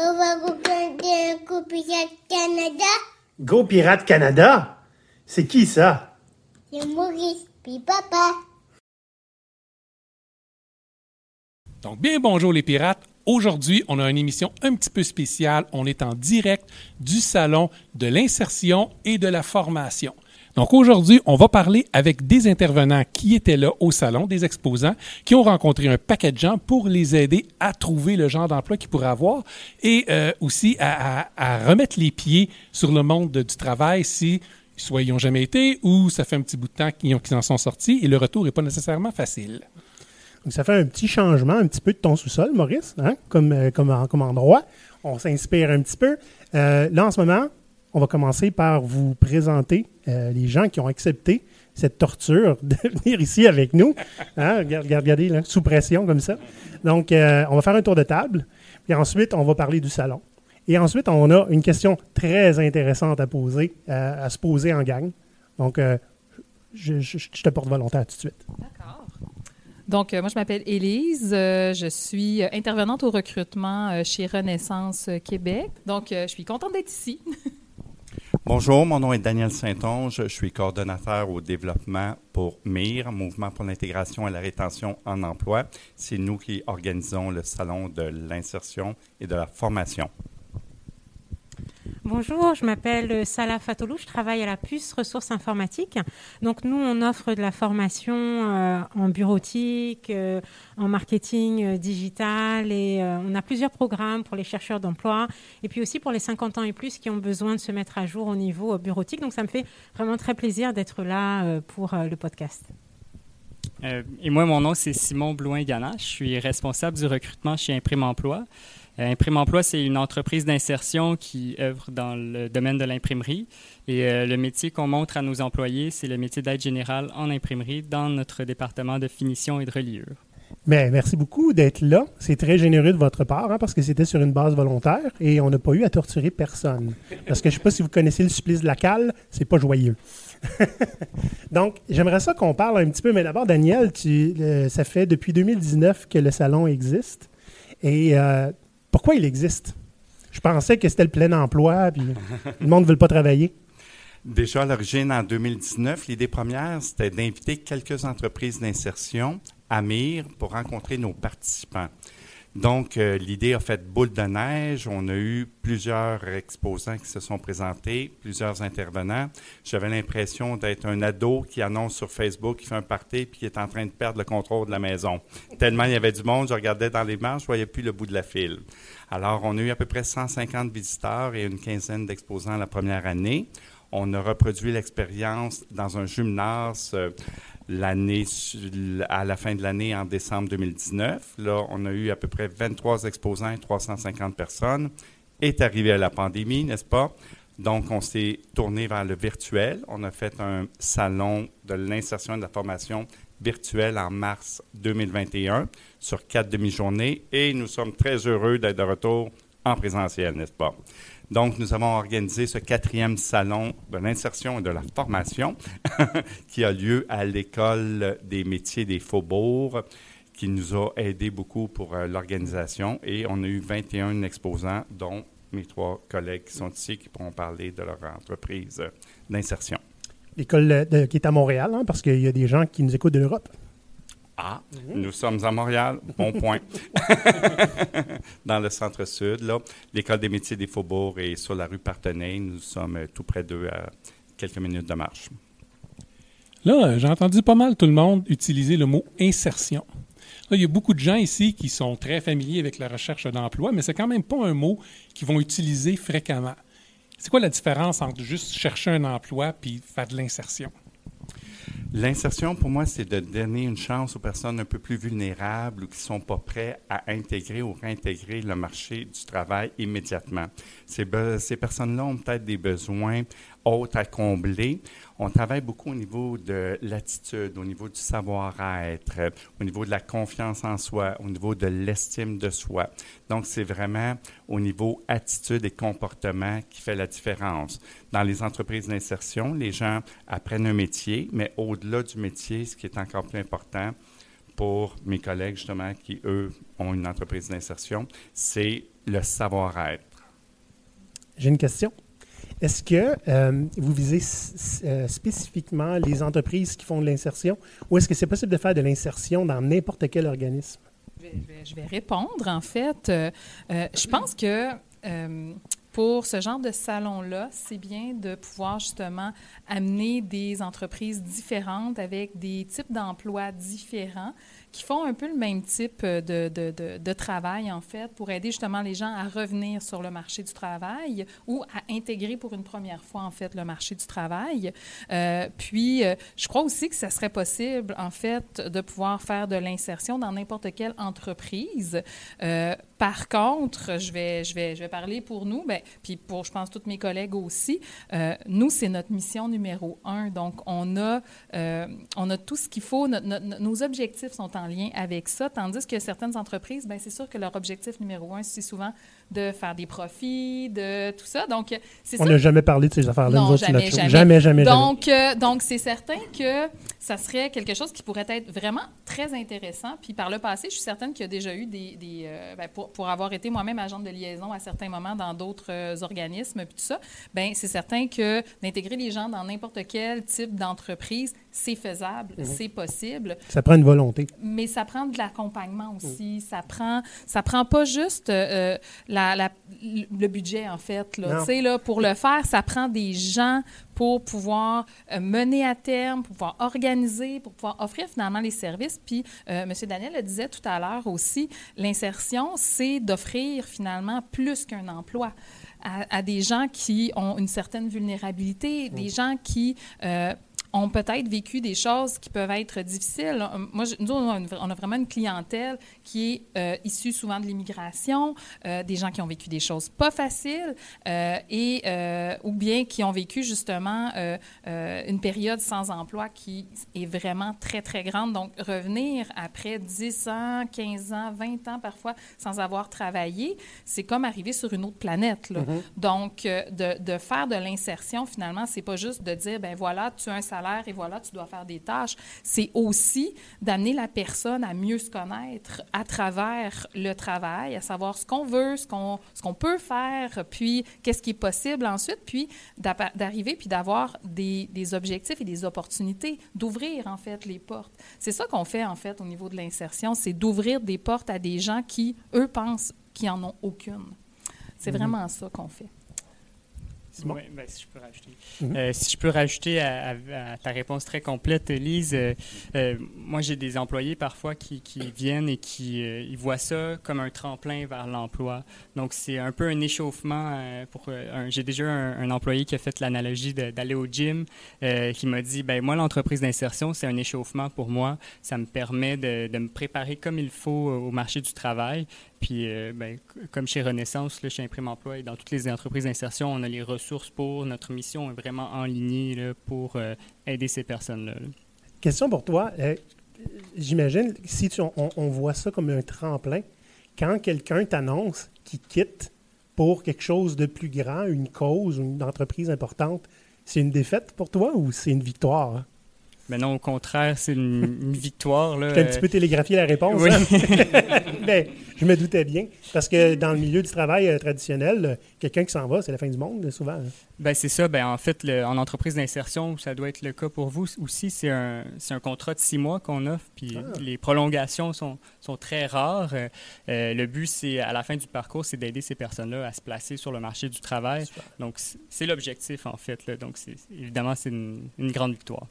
On va regarder un coup Pirate Canada. Go Pirate Canada? C'est qui ça? C'est Maurice, puis papa. Donc, bien bonjour les pirates. Aujourd'hui, on a une émission un petit peu spéciale. On est en direct du salon de l'insertion et de la formation. Donc aujourd'hui, on va parler avec des intervenants qui étaient là au salon, des exposants, qui ont rencontré un paquet de gens pour les aider à trouver le genre d'emploi qu'ils pourraient avoir et euh, aussi à, remettre les pieds sur le monde du travail si soit ils n'ont jamais été ou ça fait un petit bout de temps qu'ils en sont sortis et le retour n'est pas nécessairement facile. Donc, ça fait un petit changement, un petit peu de ton sous-sol, Maurice, hein, comme, euh, comme, comme endroit. On s'inspire un petit peu. Euh, là, en ce moment, on va commencer par vous présenter euh, les gens qui ont accepté cette torture de venir ici avec nous. Hein, regarde, regarde, regardez, sous pression comme ça. Donc, euh, on va faire un tour de table. Puis ensuite, on va parler du salon. Et ensuite, on a une question très intéressante à poser, euh, à se poser en gang. Donc, je, te porte volontaire tout de suite. D'accord. Donc, moi, je m'appelle Élise. Je suis intervenante au recrutement chez Renaissance Québec. Donc, je suis contente d'être ici. Bonjour, mon nom est Daniel Saint-Onge. Je suis coordonnateur au développement pour MIR, Mouvement pour l'intégration et la rétention en emploi. C'est nous qui organisons le salon de l'insertion et de la formation. Bonjour, je m'appelle Salah Fatolou, je travaille à la puce ressources informatiques. Donc nous, on offre de la formation euh, en bureautique, euh, en marketing euh, digital et euh, on a plusieurs programmes pour les chercheurs d'emploi et puis aussi pour les 50 ans et plus qui ont besoin de se mettre à jour au niveau euh, bureautique. Donc ça me fait vraiment très plaisir d'être là euh, pour euh, le podcast. Euh, et moi, mon nom, c'est Simon Blouin-Gana. Je suis responsable du recrutement chez Imprime Emploi. Euh, Imprime Emploi, c'est une entreprise d'insertion qui œuvre dans le domaine de l'imprimerie. Et euh, le métier qu'on montre à nos employés, c'est le métier d'aide générale en imprimerie dans notre département de finition et de reliure. Bien, merci beaucoup d'être là. C'est très généreux de votre part, hein, parce que c'était sur une base volontaire et on n'a pas eu à torturer personne. Parce que je ne sais pas si vous connaissez le supplice de la cale, c'est pas joyeux. Donc, j'aimerais ça qu'on parle un petit peu, mais d'abord, Daniel, euh, ça fait depuis 2019 que le salon existe. Et pourquoi il existe? Je pensais que c'était le plein emploi, puis le monde ne veut pas travailler. Déjà à l'origine, en 2019, l'idée première, c'était d'inviter quelques entreprises d'insertion à MIR pour rencontrer nos participants. Donc, euh, l'idée a fait boule de neige. On a eu plusieurs exposants qui se sont présentés, plusieurs intervenants. J'avais l'impression d'être un ado qui annonce sur Facebook qu'il fait un party puis qui est en train de perdre le contrôle de la maison. Tellement il y avait du monde, je regardais dans les marches, je voyais plus le bout de la file. Alors, on a eu à peu près 150 visiteurs et une quinzaine d'exposants la première année. On a reproduit l'expérience dans un gymnase euh, l'année à la fin de l'année en décembre 2019. Là, on a eu à peu près 23 exposants et 350 personnes. Est arrivée la pandémie, n'est-ce pas? Donc, on s'est tourné vers le virtuel. On a fait un salon de l'insertion et de la formation virtuelle en mars 2021 sur quatre demi-journées et nous sommes très heureux d'être de retour en présentiel, n'est-ce pas? Donc, nous avons organisé ce quatrième salon de l'insertion et de la formation qui a lieu à l'École des métiers des faubourgs, qui nous a aidé beaucoup pour euh, l'organisation. Et on a eu 21 exposants, dont mes trois collègues qui sont ici, qui pourront parler de leur entreprise d'insertion. L'école euh, qui est à Montréal, hein, parce qu'il y a des gens qui nous écoutent de l'Europe. Ah, nous sommes à Montréal, bon point. Dans le centre-sud, là, l'école des métiers des faubourgs est sur la rue Partenay. Nous sommes euh, tout près d'eux à quelques minutes de marche. Là, euh, j'ai entendu pas mal tout le monde utiliser le mot insertion. Là, il y a beaucoup de gens ici qui sont très familiers avec la recherche d'emploi, mais c'est quand même pas un mot qu'ils vont utiliser fréquemment. C'est quoi la différence entre juste chercher un emploi puis faire de l'insertion? L'insertion, pour moi, c'est de donner une chance aux personnes un peu plus vulnérables ou qui ne sont pas prêts à intégrer ou réintégrer le marché du travail immédiatement. Ces, ces personnes-là ont peut-être des besoins autres à combler. On travaille beaucoup au niveau de l'attitude, au niveau du savoir-être, au niveau de la confiance en soi, au niveau de l'estime de soi. Donc, c'est vraiment au niveau attitude et comportement qui fait la différence. Dans les entreprises d'insertion, les gens apprennent un métier, mais au-delà du métier, ce qui est encore plus important, pour mes collègues, justement, qui, eux, ont une entreprise d'insertion, c'est le savoir-être. J'ai une question. Est-ce que euh, vous visez euh, spécifiquement les entreprises qui font de l'insertion ou est-ce que c'est possible de faire de l'insertion dans n'importe quel organisme? Je vais, répondre, en fait. Euh, je pense que pour ce genre de salon-là, c'est bien de pouvoir justement amener des entreprises différentes avec des types d'emplois différents qui font un peu le même type de, de- de- travail, en fait, pour aider justement les gens à revenir sur le marché du travail ou à intégrer pour une première fois, en fait, le marché du travail. Euh, puis, euh, je crois aussi que ça serait possible, en fait, de pouvoir faire de l'insertion dans n'importe quelle entreprise. Euh, par contre, je vais, je, vais, je vais parler pour nous, ben, puis pour, je pense, tous mes collègues aussi. Euh, nous, c'est notre mission numéro un. Donc, on a, euh, on a tout ce qu'il faut. Notre- notre- nos objectifs sont en lien avec ça, tandis que certaines entreprises, ben, c'est sûr que leur objectif numéro un, c'est souvent de faire des profits, de tout ça. Donc, c'est On n'a jamais parlé de ces affaires-là. Non, jamais, notre jamais. jamais, donc, euh, donc c'est certain que ça serait quelque chose qui pourrait être vraiment très intéressant. Puis par le passé, je suis certaine qu'il y a déjà eu des... des, euh, ben, pour, pour avoir été moi-même agente de liaison à certains moments dans d'autres euh, organismes, puis tout ça, ben c'est certain que d'intégrer les gens dans n'importe quel type d'entreprise, c'est faisable, Mhm. c'est possible Ça prend une volonté. mais ça prend de l'accompagnement aussi. Ça prend, ça prend pas juste euh, la, la- le budget en fait. Là. Non. Tu sais, là, pour le faire, ça prend des gens pour pouvoir euh, mener à terme, pour pouvoir organiser, pour pouvoir offrir finalement les services. Puis, euh, M. Daniel le disait tout à l'heure aussi, l'insertion, c'est d'offrir finalement plus qu'un emploi. À, à des gens qui ont une certaine vulnérabilité, des gens qui euh, ont peut-être vécu des choses qui peuvent être difficiles. Euh, Moi, je- nous, on a, une- on a vraiment une clientèle qui est euh, issue souvent de l'immigration, euh, des gens qui ont vécu des choses pas faciles euh, et ou bien qui ont vécu justement une période sans emploi qui est vraiment très, très grande. Donc, revenir après 10 ans, 15 ans, 20 ans parfois sans avoir travaillé, c'est comme arriver sur une autre planète. là. Donc, de, de faire de l'insertion, finalement, c'est pas juste de dire, ben voilà, tu as un salaire et voilà, tu dois faire des tâches. C'est aussi d'amener la personne à mieux se connaître à travers le travail, à savoir ce qu'on veut, ce qu'on ce qu'on peut faire, puis qu'est-ce qui est possible ensuite, puis d'arriver puis d'avoir des, des objectifs et des opportunités, d'ouvrir en fait les portes. C'est ça qu'on fait en fait au niveau de l'insertion, c'est d'ouvrir des portes à des gens qui, eux, pensent qu'ils en ont aucune. C'est vraiment ça qu'on fait. Simon? Oui, ben, si je peux rajouter. Mhm. Euh, si je peux rajouter à, à- à ta réponse très complète, Lise, euh, euh, moi j'ai des employés parfois qui, qui viennent et qui ils voient ça comme un tremplin vers l'emploi. Donc c'est un peu un échauffement. pour J'ai déjà un, un employé qui a fait l'analogie d'aller au gym, qui m'a dit, ben moi l'entreprise d'insertion c'est un échauffement pour moi. Ça me permet de, de me préparer comme il faut au marché du travail. Puis, euh, ben, comme chez Renaissance, là, chez Imprime Emploi et dans toutes les entreprises d'insertion, on a les ressources pour. Notre mission est vraiment en ligne là, pour euh, aider ces personnes-là. là. Question pour toi. Euh, J'imagine, si tu- on, on voit ça comme un tremplin, quand quelqu'un t'annonce qu'il quitte pour quelque chose de plus grand, une cause une entreprise importante, c'est une défaite pour toi ou c'est une victoire? Mais non, au contraire, c'est une, une victoire. Là, un petit peu télégraphié la réponse. oui. hein? Ben, je me doutais bien. Parce que dans le milieu du travail euh, traditionnel, euh, quelqu'un qui s'en va, c'est la fin du monde, souvent. hein. Ben, c'est ça. Ben, en fait, le- en entreprise d'insertion, ça doit être le cas pour vous aussi. C'est un, c'est un contrat de six mois qu'on offre, puis Ah. les prolongations sont, sont très rares. Euh, euh, le but, c'est à la fin du parcours, c'est d'aider ces personnes-là à se placer sur le marché du travail. Super. Donc, c'est l'objectif, en fait. là. Donc, c'est- évidemment, c'est une, une grande victoire.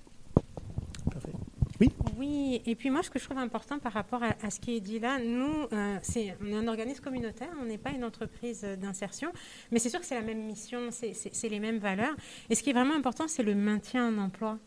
Oui, et puis moi, ce que je trouve important par rapport à, ce qui est dit là, nous, euh, on est un organisme communautaire, on n'est pas une entreprise euh, d'insertion, mais c'est sûr que c'est la même mission, c'est- c'est les mêmes valeurs. Et ce qui est vraiment important, c'est le maintien en emploi.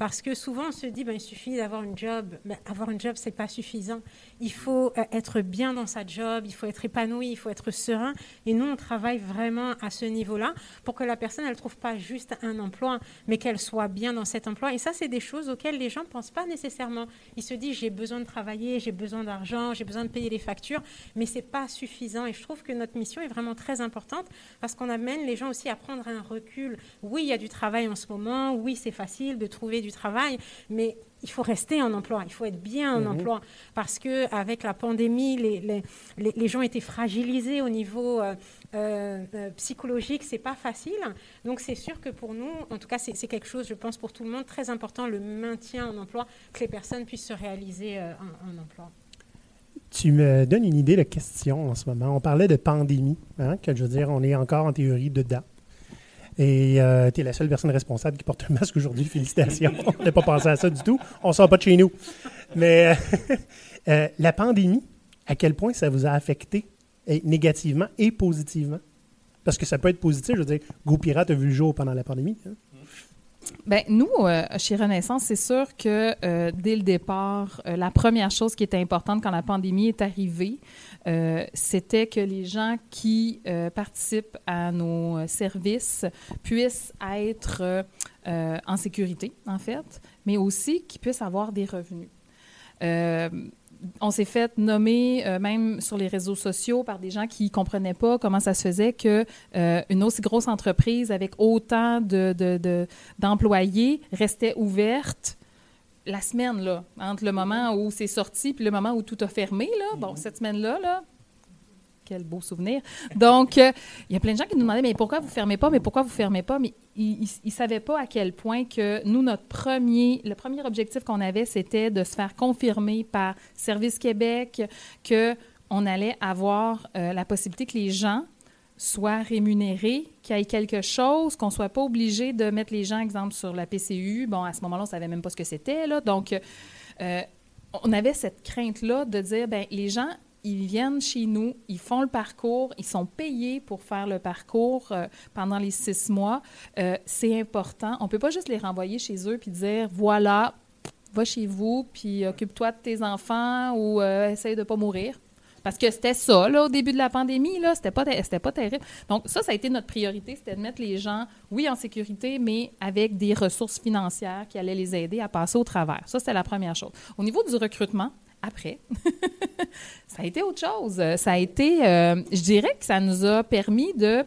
Parce que souvent, on se dit, ben, il suffit d'avoir une job. Ben, avoir une job, c'est pas suffisant. Il faut euh, être bien dans sa job, il faut être épanoui, il faut être serein. Et nous, on travaille vraiment à ce niveau-là pour que la personne, elle trouve pas juste un emploi, mais qu'elle soit bien dans cet emploi. Et ça, c'est des choses auxquelles les gens pensent pas nécessairement. Ils se disent, j'ai besoin de travailler, j'ai besoin d'argent, j'ai besoin de payer les factures, mais c'est pas suffisant. Et je trouve que notre mission est vraiment très importante parce qu'on amène les gens aussi à prendre un recul. Oui, il y a du travail en ce moment. Oui, c'est facile de trouver du du travail, mais il faut rester en emploi, il faut être bien en emploi, parce que avec la pandémie, les, les, les, les gens étaient fragilisés au niveau euh, euh, euh, psychologique, c'est pas facile. Donc c'est sûr que pour nous, en tout cas, c'est c'est quelque chose, je pense, pour tout le monde, très important, le maintien en emploi, que les personnes puissent se réaliser euh, en, en emploi. Tu me donnes une idée de question en ce moment. On parlait de pandémie, hein, que je veux dire, on est encore en théorie dedans. Et tu es la seule personne responsable qui porte un masque aujourd'hui. Félicitations. on n'a pas pensé à ça du tout. On sort pas de chez nous. Mais euh, euh, la pandémie, à quel point ça vous a affecté négativement et positivement? Parce que ça peut être positif. Je veux dire, Go Pirate a vu le jour pendant la pandémie. hein? Ben, nous, euh, chez Renaissance, c'est sûr que euh, dès le départ, euh, la première chose qui était importante quand la pandémie est arrivée, c'était que les gens qui participent à nos services puissent être en sécurité, en fait, mais aussi qu'ils puissent avoir des revenus. On s'est fait nommer, euh, même sur les réseaux sociaux, par des gens qui ne comprenaient pas comment ça se faisait que euh, une aussi grosse entreprise avec autant de, de- de- d'employés restait ouverte la semaine, là, entre le moment où c'est sorti puis le moment où tout a fermé. Là. Bon, cette semaine-là, là, quel beau souvenir. Donc, euh, il y a plein de gens qui nous demandaient, mais pourquoi vous fermez pas, mais pourquoi vous fermez pas? Mais ils ne savaient pas à quel point que nous, notre premier, le premier objectif qu'on avait, c'était de se faire confirmer par Service Québec que on allait avoir euh, la possibilité que les gens soient rémunérés, qu'il y ait quelque chose, qu'on ne soit pas obligé de mettre les gens, exemple, sur la PCU. Bon, à ce moment-là, on ne savait même pas ce que c'était. Donc, euh, on avait cette crainte-là de dire, ben les gens, ils viennent chez nous, ils font le parcours, ils sont payés pour faire le parcours euh, pendant les six mois. Euh, c'est important. On ne peut pas juste les renvoyer chez eux puis dire, voilà, va chez vous, puis occupe-toi de tes enfants ou euh, essaye de ne pas mourir. Parce que c'était ça, là, au début de la pandémie, là, c'était pas, c'était pas terrible. Donc, ça, ça a été notre priorité, c'était de mettre les gens, oui, en sécurité, mais avec des ressources financières qui allaient les aider à passer au travers. Ça, c'était la première chose. Au niveau du recrutement, après, ça a été autre chose. Ça a été, euh, je dirais que ça nous a permis de.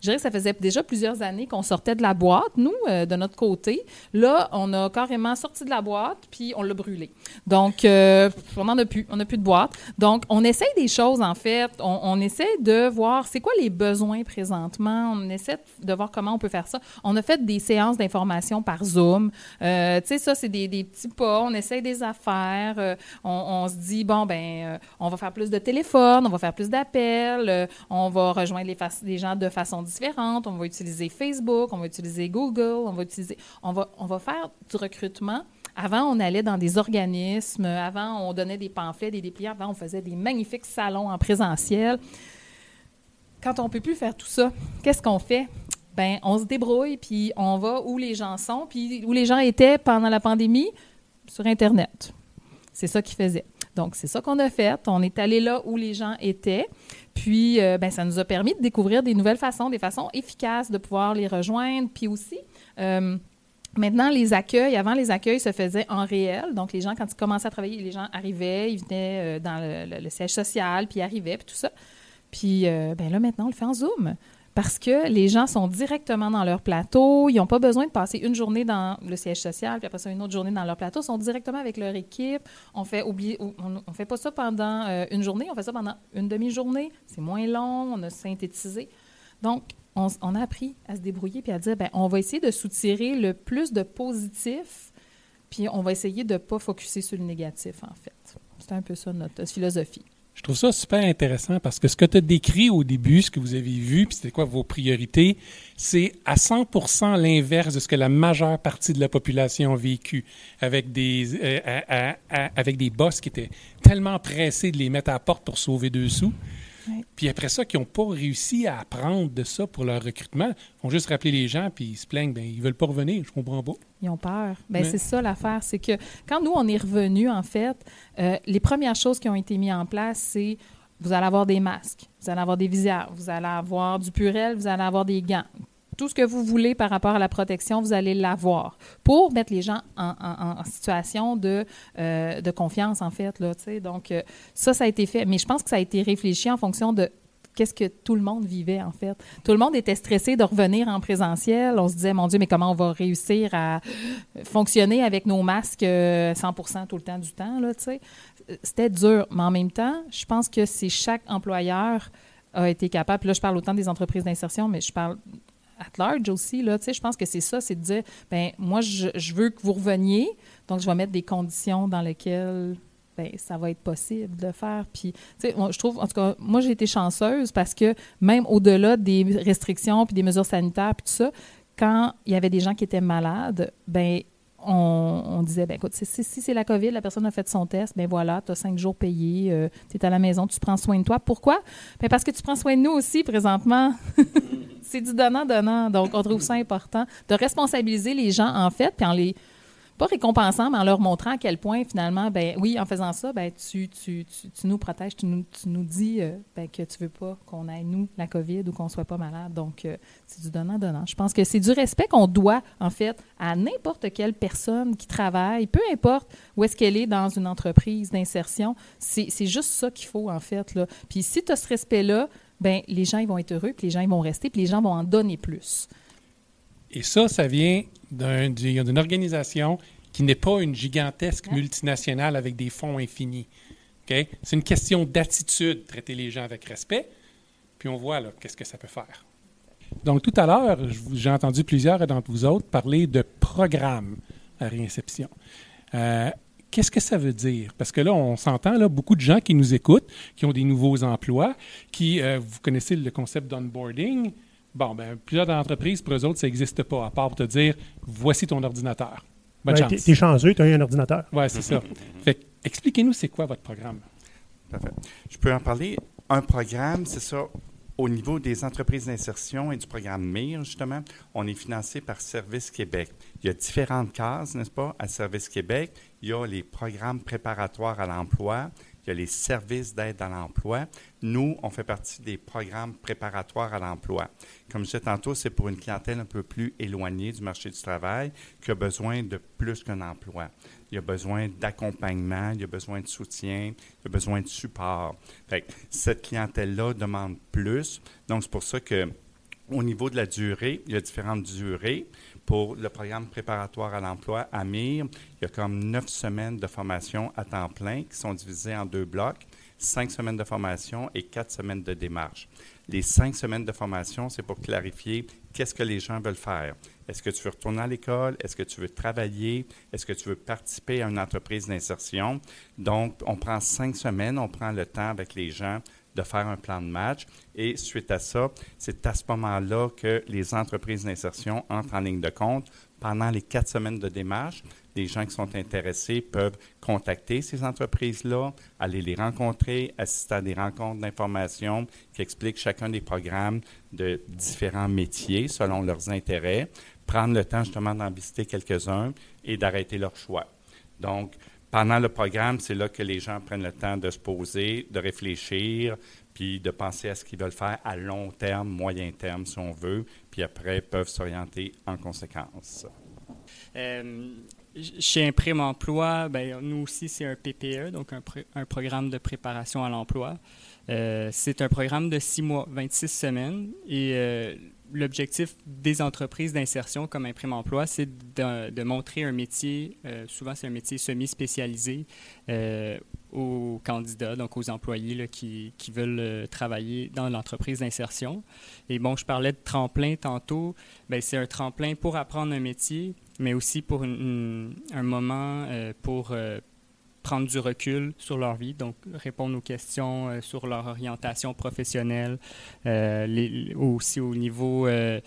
Je dirais que ça faisait déjà plusieurs années qu'on sortait de la boîte, nous, euh, de notre côté. Là, on a carrément sorti de la boîte, puis on l'a brûlée. Donc, euh, on n'en a plus. On n'a plus de boîte. Donc, on essaye des choses, en fait. On, on essaie de voir c'est quoi les besoins présentement. On essaie de voir comment on peut faire ça. On a fait des séances d'information par Zoom. Euh, tu sais, ça, c'est des, petits pas. On essaye des affaires. On, se dit, bon, ben, on va faire plus de téléphone, on va faire plus d'appels, on va rejoindre les, les gens de façon différente, on va utiliser Facebook, on va utiliser Google, on va utiliser... On va, on va faire du recrutement. Avant, on allait dans des organismes. Avant, on donnait des pamphlets, des dépliants. Avant, on faisait des magnifiques salons en présentiel. Quand on ne peut plus faire tout ça, qu'est-ce qu'on fait? Ben, on se débrouille, puis on va où les gens sont, puis où les gens étaient pendant la pandémie, sur Internet. C'est ça qu'ils faisaient. Donc, c'est ça qu'on a fait. On est allé là où les gens étaient. Puis, euh, ben, ça nous a permis de découvrir des nouvelles façons, des façons efficaces de pouvoir les rejoindre. Puis aussi, euh, Maintenant, les accueils, avant, les accueils se faisaient en réel. Donc, les gens, quand ils commençaient à travailler, les gens arrivaient, ils venaient euh, dans le, siège social, puis ils arrivaient, puis tout ça. Puis, ben là, maintenant, on le fait en Zoom. Parce que les gens sont directement dans leur plateau. Ils n'ont pas besoin de passer une journée dans le siège social, puis après ça, une autre journée dans leur plateau. Ils sont directement avec leur équipe. On fait on, fait pas ça pendant euh, une journée, on fait ça pendant une demi-journée. C'est moins long, on a synthétisé. Donc, on a appris à se débrouiller puis à dire, ben, on va essayer de soutirer le plus de positif, puis on va essayer de ne pas focuser sur le négatif, en fait. C'est un peu ça notre philosophie. Je trouve ça super intéressant parce que ce que tu as décrit au début, ce que vous avez vu, puis c'était quoi vos priorités, c'est à 100 l'inverse de ce que la majeure partie de la population a vécu avec des, euh, avec des boss qui étaient tellement pressés de les mettre à la porte pour sauver deux sous. Puis après ça, qui n'ont pas réussi à apprendre de ça pour leur recrutement, ils vont juste rappeler les gens puis ils se plaignent, ben ils veulent pas revenir, je comprends pas. Ils ont peur. Ben, Mais- C'est ça l'affaire. C'est que quand nous, on est revenus, en fait, euh, les premières choses qui ont été mises en place, c'est vous allez avoir des masques, vous allez avoir des visières, vous allez avoir du purel, vous allez avoir des gants. Tout ce que vous voulez par rapport à la protection, vous allez l'avoir pour mettre les gens en, situation de, euh, de confiance, en fait. Là. Donc, euh, ça, ça a été fait. Mais je pense que ça a été réfléchi en fonction de qu'est-ce que tout le monde vivait, en fait. Tout le monde était stressé de revenir en présentiel. On se disait, mon Dieu, mais comment on va réussir à fonctionner avec nos masques 100% euh, tout le temps du temps, là, tu sais? C'était dur, mais en même temps, je pense que c'est chaque employeur a été capable, là, je parle autant des entreprises d'insertion, mais je parle at large aussi, là, je pense que c'est ça, c'est de dire, ben moi, je, veux que vous reveniez, donc je vais mettre des conditions dans lesquelles ben, ça va être possible de faire. Puis, je trouve, en tout cas, moi, j'ai été chanceuse parce que même au-delà des restrictions puis des mesures sanitaires puis tout ça, quand il y avait des gens qui étaient malades, ben on, disait, ben écoute, si, c'est la COVID, la personne a fait son test, ben voilà, tu as cinq jours payés, euh, tu es à la maison, tu prends soin de toi. Pourquoi? Ben parce que tu prends soin de nous aussi présentement. c'est du donnant-donnant. Donc, on trouve ça important de responsabiliser les gens, en fait, puis en les pas récompensant, mais en leur montrant à quel point, finalement, ben oui, en faisant ça, ben, tu, tu, tu, nous protèges, tu nous, tu nous dis euh, ben, que tu veux pas qu'on ait, nous, la COVID ou qu'on soit pas malade. Donc, euh, c'est du donnant-donnant. Je pense que c'est du respect qu'on doit, en fait, à n'importe quelle personne qui travaille, peu importe où est-ce qu'elle est dans une entreprise d'insertion. C'est juste ça qu'il faut, en fait. Là. Puis si tu as ce respect-là, ben les gens ils vont être heureux, puis les gens ils vont rester, puis les gens vont en donner plus. Et ça, ça vient d'une organisation qui n'est pas une gigantesque multinationale avec des fonds infinis. C'est une question d'attitude, traiter les gens avec respect, puis on voit qu'est-ce que ça peut faire. Donc, tout à l'heure, j'ai entendu plusieurs d'entre vous autres parler de programme à réinception. Euh, qu'est-ce que ça veut dire? Parce que là, on s'entend, là, beaucoup de gens qui nous écoutent, qui ont des nouveaux emplois, qui, euh, vous connaissez le concept d'onboarding, Bon, ben, plusieurs entreprises, pour eux autres, ça n'existe pas, à part pour te dire voici ton ordinateur. Bonne ouais, chance. T'es chanceux, tu as eu un ordinateur. Oui, c'est ça. Fait expliquez-nous, c'est quoi votre programme? Parfait. Je peux en parler. Un programme, c'est ça. Au niveau des entreprises d'insertion et du programme MIR, justement, on est financé par Service Québec. Il y a différentes cases, n'est-ce pas, à Service Québec. Il y a les programmes préparatoires à l'emploi, il y a les services d'aide à l'emploi. Nous, on fait partie des programmes préparatoires à l'emploi. Comme je disais tantôt, c'est pour une clientèle un peu plus éloignée du marché du travail qui a besoin de plus qu'un emploi. Il y a besoin d'accompagnement, il y a besoin de soutien, il y a besoin de support. cette clientèle-là demande plus. Donc, c'est pour ça que au niveau de la durée, il y a différentes durées. Pour le programme préparatoire à l'emploi, AMIR, il y a comme neuf semaines de formation à temps plein qui sont divisées en deux blocs, cinq semaines de formation et quatre semaines de démarche. Les cinq semaines de formation, c'est pour clarifier qu'est-ce que les gens veulent faire. Est-ce que tu veux retourner à l'école? Est-ce que tu veux travailler? Est-ce que tu veux participer à une entreprise d'insertion? Donc, on prend cinq semaines, on prend le temps avec les gens de faire un plan de match. Et suite à ça, c'est à ce moment-là que les entreprises d'insertion entrent en ligne de compte. Pendant les quatre semaines de démarche, les gens qui sont intéressés peuvent contacter ces entreprises-là, aller les rencontrer, assister à des rencontres d'information qui expliquent chacun des programmes de différents métiers selon leurs intérêts, prendre le temps justement d'en visiter quelques-uns et d'arrêter leur choix. Donc, pendant le programme, c'est là que les gens prennent le temps de se poser, de réfléchir, puis de penser à ce qu'ils veulent faire à long terme, moyen terme, si on veut, puis après peuvent s'orienter en conséquence. Euh, chez Imprime Emploi, ben, nous aussi, c'est un PPE, donc un, un, programme de préparation à l'emploi. Euh, c'est un programme de six mois, 26 semaines, et euh, l'objectif des entreprises d'insertion comme Imprime Emploi, c'est de, montrer un métier, euh, souvent c'est un métier semi-spécialisé euh, aux candidats, donc aux employés qui, veulent euh, travailler dans l'entreprise d'insertion. Et bon, je parlais de tremplin tantôt, ben, c'est un tremplin pour apprendre un métier, mais aussi pour un moment pour prendre du recul sur leur vie, donc répondre aux questions euh, sur leur orientation professionnelle, euh, les, aussi au niveau, euh,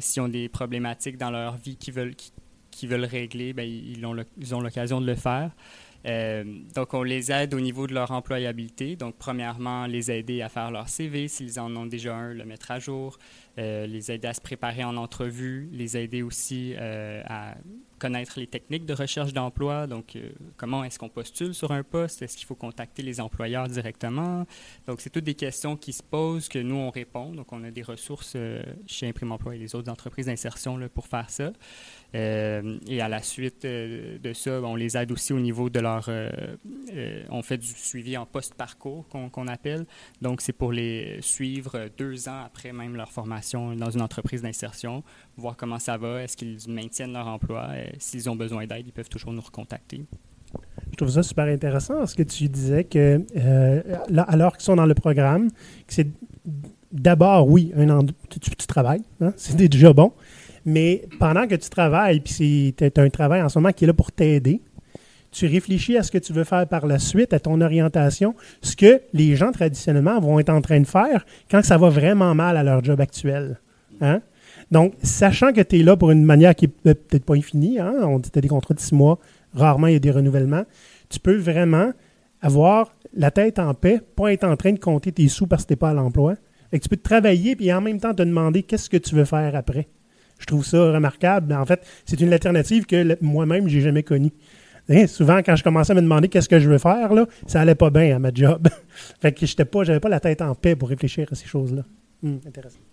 s'ils ont des problématiques dans leur vie qu'ils veulent, régler, bien, ils, ont ils ont l'occasion de le faire. donc, on les aide au niveau de leur employabilité. Donc, premièrement, les aider à faire leur CV, s'ils en ont déjà un, le mettre à jour, les aider à se préparer en entrevue, les aider aussi à connaître les techniques de recherche d'emploi. Donc, euh, comment est-ce qu'on postule sur un poste? Est-ce qu'il faut contacter les employeurs directement? Donc, c'est toutes des questions qui se posent que nous, on répond. Donc, on a des ressources euh, chez Imprime Emploi et les autres entreprises d'insertion pour faire ça. Euh, et à la suite de ça, on les aide aussi au niveau de leur euh, on fait du suivi en post-parcours qu'on appelle. Donc, c'est pour les suivre deux ans après même leur formation dans une entreprise d'insertion, voir comment ça va, est-ce qu'ils maintiennent leur emploi, s'ils ont besoin d'aide, ils peuvent toujours nous recontacter. Je trouve ça super intéressant ce que tu disais que alors qu'ils sont dans le programme, c'est d'abord, oui, tu, travailles, hein, c'est déjà bon, mais pendant que tu travailles, puis c'est un travail en ce moment qui est là pour t'aider, tu réfléchis à ce que tu veux faire par la suite, à ton orientation, ce que les gens traditionnellement vont être en train de faire quand ça va vraiment mal à leur job actuel. Hein? Donc, sachant que tu es là pour une manière qui n'est peut-être pas infinie, hein? on dit que tu as des contrats de six mois, rarement il y a des renouvellements, tu peux vraiment avoir la tête en paix, pas être en train de compter tes sous parce que tu n'es pas à l'emploi. tu peux travailler et en même temps te demander qu'est-ce que tu veux faire après. Je trouve ça remarquable. En fait, c'est une alternative que moi-même, j'ai jamais connue. Hein, souvent, quand je commençais à me demander qu'est-ce que je veux faire, là, ça allait pas bien à ma job. fait que j'étais pas, j'avais pas la tête en paix pour réfléchir à ces choses-là. Hmm.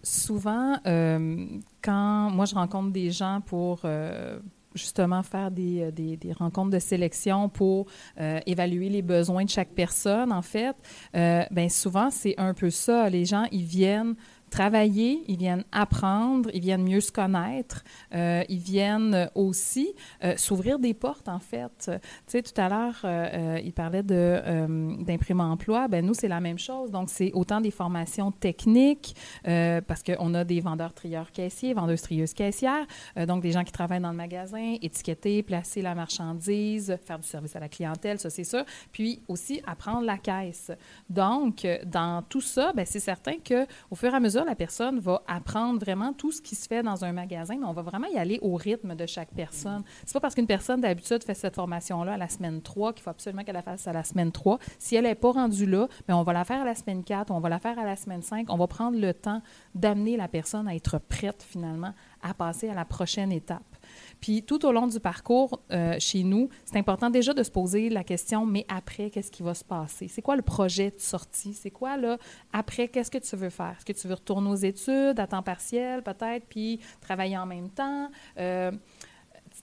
Souvent, euh, quand moi je rencontre des gens pour euh, justement faire des, des, rencontres de sélection pour euh, évaluer les besoins de chaque personne, en fait, ben souvent c'est un peu ça. Les gens, ils viennent travailler, ils viennent apprendre, ils viennent mieux se connaître, euh, ils viennent aussi euh, s'ouvrir des portes, en fait. Tu sais, tout à l'heure, euh, il parlait d'imprimer emploi. Ben nous, c'est la même chose. Donc, c'est autant des formations techniques, parce qu'on a des vendeurs trieurs caissiers, vendeuses trieuses caissières, donc des gens qui travaillent dans le magasin, étiqueter, placer la marchandise, faire du service à la clientèle, ça, c'est ça. Puis aussi, apprendre la caisse. Donc, dans tout ça, ben, c'est certain qu'au fur et à mesure la personne va apprendre vraiment tout ce qui se fait dans un magasin, mais on va vraiment y aller au rythme de chaque personne. C'est pas parce qu'une personne d'habitude fait cette formation-là à la semaine 3 qu'il faut absolument qu'elle la fasse à la semaine 3. Si elle n'est pas rendue là, mais ben, on va la faire à la semaine 4, on va la faire à la semaine 5. On va prendre le temps d'amener la personne à être prête finalement à passer à la prochaine étape. Puis tout au long du parcours euh, chez nous, c'est important déjà de se poser la question, mais après, qu'est-ce qui va se passer? C'est quoi le projet de sortie? C'est quoi, là, après, qu'est-ce que tu veux faire? Est-ce que tu veux retourner aux études à temps partiel, peut-être, puis travailler en même temps? Euh,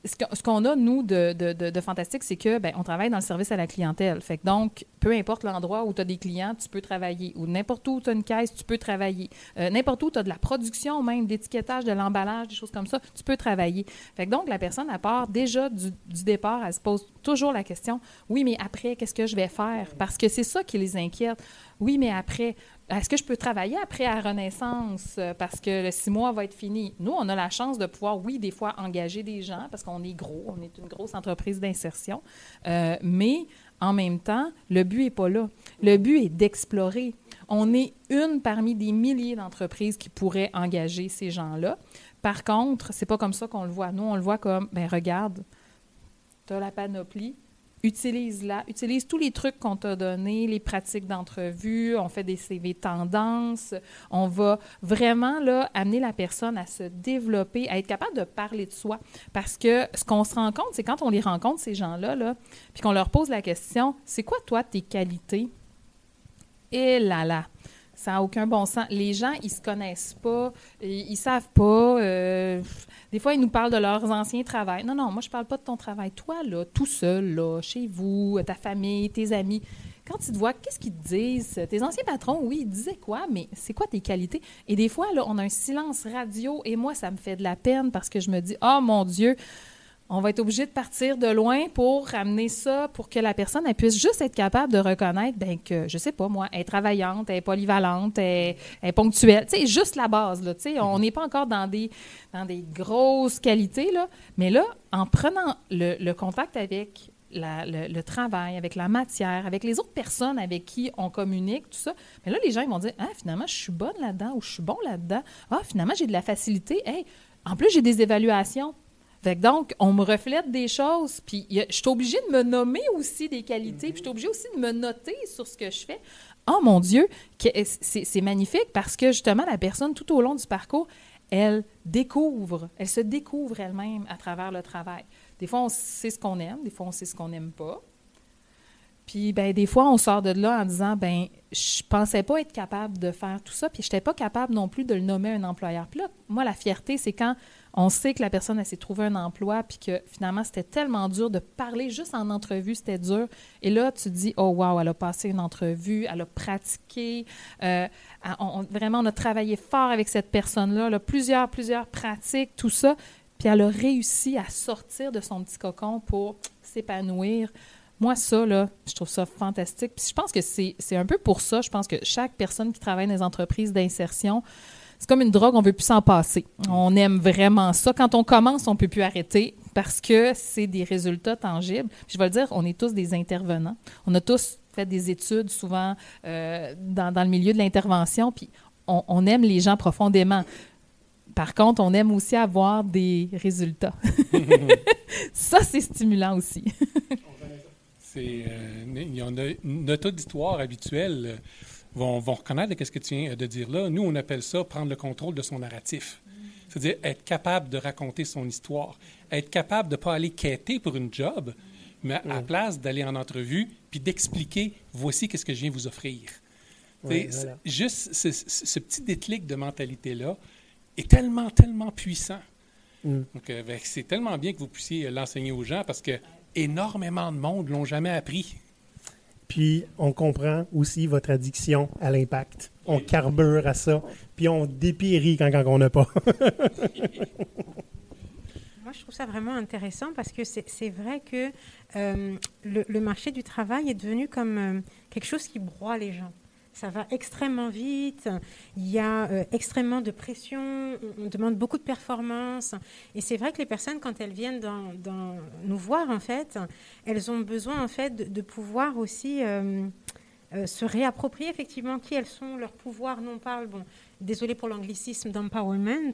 ce qu'on a, nous, de, fantastique, c'est que ben, on travaille dans le service à la clientèle. Fait donc, peu importe l'endroit où tu as des clients, tu peux travailler. Ou n'importe où tu as une caisse, tu peux travailler. Euh, n'importe où tu as de la production, même d'étiquetage, de l'emballage, des choses comme ça, tu peux travailler. Fait donc, la personne, à part déjà du, départ, elle se pose toujours la question oui, mais après, qu'est-ce que je vais faire Parce que c'est ça qui les inquiète. Oui, mais après, est-ce que je peux travailler après à Renaissance euh, parce que le six mois va être fini? Nous, on a la chance de pouvoir, oui, des fois engager des gens parce qu'on est gros, on est une grosse entreprise d'insertion, euh, mais en même temps, le but n'est pas là. Le but est d'explorer. On est une parmi des milliers d'entreprises qui pourraient engager ces gens-là. Par contre, c'est pas comme ça qu'on le voit. Nous, on le voit comme, ben regarde, tu as la panoplie, utilise-la, utilise tous les trucs qu'on t'a donnés, les pratiques d'entrevue, on fait des CV tendances, on va vraiment là, amener la personne à se développer, à être capable de parler de soi. Parce que ce qu'on se rend compte, c'est quand on les rencontre, ces gens-là, là, puis qu'on leur pose la question, c'est quoi toi tes qualités? Et là là, ça n'a aucun bon sens. Les gens, ils se connaissent pas, ils, ne savent pas. Euh, des fois, ils nous parlent de leurs anciens travails. Non, non, moi, je parle pas de ton travail. Toi, là, tout seul, là, chez vous, ta famille, tes amis. Quand tu te vois, qu'est-ce qu'ils te disent? Tes anciens patrons, oui, ils disaient quoi, mais c'est quoi tes qualités? Et des fois, là, on a un silence radio et moi, ça me fait de la peine parce que je me dis, oh mon Dieu, on va être obligé de partir de loin pour ramener ça, pour que la personne puisse juste être capable de reconnaître ben, que, je sais pas moi, elle est travaillante, elle est polyvalente, elle, est ponctuelle. Tu sais, juste la base. On n'est pas encore dans des, grosses qualités, mais là, en prenant le, contact avec le, travail, avec la matière, avec les autres personnes avec qui on communique, tout ça. Mais là, les gens ils vont dire Ah, finalement, je suis bonne là-dedans ou je suis bon là-dedans. Ah, finalement, j'ai de la facilité. Hey, en plus, j'ai des évaluations donc, on me reflète des choses, puis je suis obligée de me nommer aussi des qualités, puis je suis obligée aussi de me noter sur ce que je fais. Oh mon Dieu, c'est magnifique parce que justement, la personne, tout au long du parcours, elle découvre, elle se découvre elle-même à travers le travail. Des fois, on sait ce qu'on aime, des fois, on sait ce qu'on n'aime pas. Puis ben, des fois, on sort de là en disant ben je pensais pas être capable de faire tout ça, puis je n'étais pas capable non plus de le nommer un employeur. Puis là, moi, la fierté, c'est quand on sait que la personne, elle s'est trouvé un emploi, puis que finalement, c'était tellement dur de parler juste en entrevue, c'était dur. Et là, tu dis, oh wow, elle a passé une entrevue, elle a pratiqué, euh, vraiment, on a travaillé fort avec cette personne-là, là, plusieurs, plusieurs pratiques, tout ça, puis elle a réussi à sortir de son petit cocon pour s'épanouir. Moi, ça, là, je trouve ça fantastique. Puis je pense que c'est un peu pour ça, je pense que chaque personne qui travaille dans les entreprises d'insertion, c'est comme une drogue, on veut plus s'en passer. On aime vraiment ça. Quand on commence, on peut plus arrêter parce que c'est des résultats tangibles. je vais le dire, on est tous des intervenants. On a tous fait des études souvent euh, dans, le milieu de l'intervention, puis on, aime les gens profondément. Par contre, on aime aussi avoir des résultats. ça, c'est stimulant aussi. c'est, euh, il y en a notre auditoire habituel vont, reconnaître ce que tu viens de dire là. Nous, on appelle ça prendre le contrôle de son narratif. C'est-à-dire être capable de raconter son histoire, être capable de ne pas aller quêter pour une job, mais à la place d'aller en entrevue puis d'expliquer voici qu'est-ce que je viens vous offrir. Juste ce, petit déclic de mentalité-là est tellement, tellement puissant. Mm. Donc, euh, ben, c'est tellement bien que vous puissiez l'enseigner aux gens parce que énormément de monde l'ont jamais appris. Puis on comprend aussi votre addiction à l'impact. On carbure à ça, puis on dépérit quand, quand on n'a pas. Moi, je trouve ça vraiment intéressant parce que c'est vrai que euh, le, marché du travail est devenu comme euh, quelque chose qui broie les gens ça va extrêmement vite, il y a euh, extrêmement de pression, on, demande beaucoup de performance. Et c'est vrai que les personnes, quand elles viennent nous voir, en fait, elles ont besoin en fait de, pouvoir aussi euh, euh, se réapproprier effectivement qui elles sont, leur pouvoir non pas bon, désolé pour l'anglicisme d'empowerment,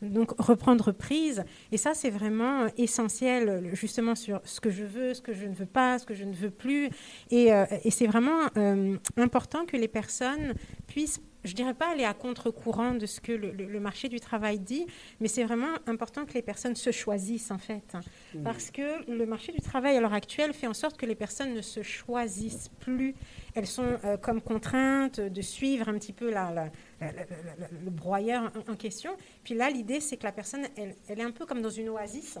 donc reprendre prise. Et ça, c'est vraiment essentiel, justement, sur ce que je veux, ce que je ne veux pas, ce que je ne veux plus. Et, euh, c'est vraiment euh, important que les personnes puissent je dirais pas aller à contre-courant de ce que le, marché du travail dit, mais c'est vraiment important que les personnes se choisissent en fait, mmh. parce que le marché du travail à l'heure actuelle fait en sorte que les personnes ne se choisissent plus. Elles sont euh, comme contraintes de suivre un petit peu la, le broyeur en, question. Puis là, l'idée, c'est que la personne, elle, elle, est un peu comme dans une oasis.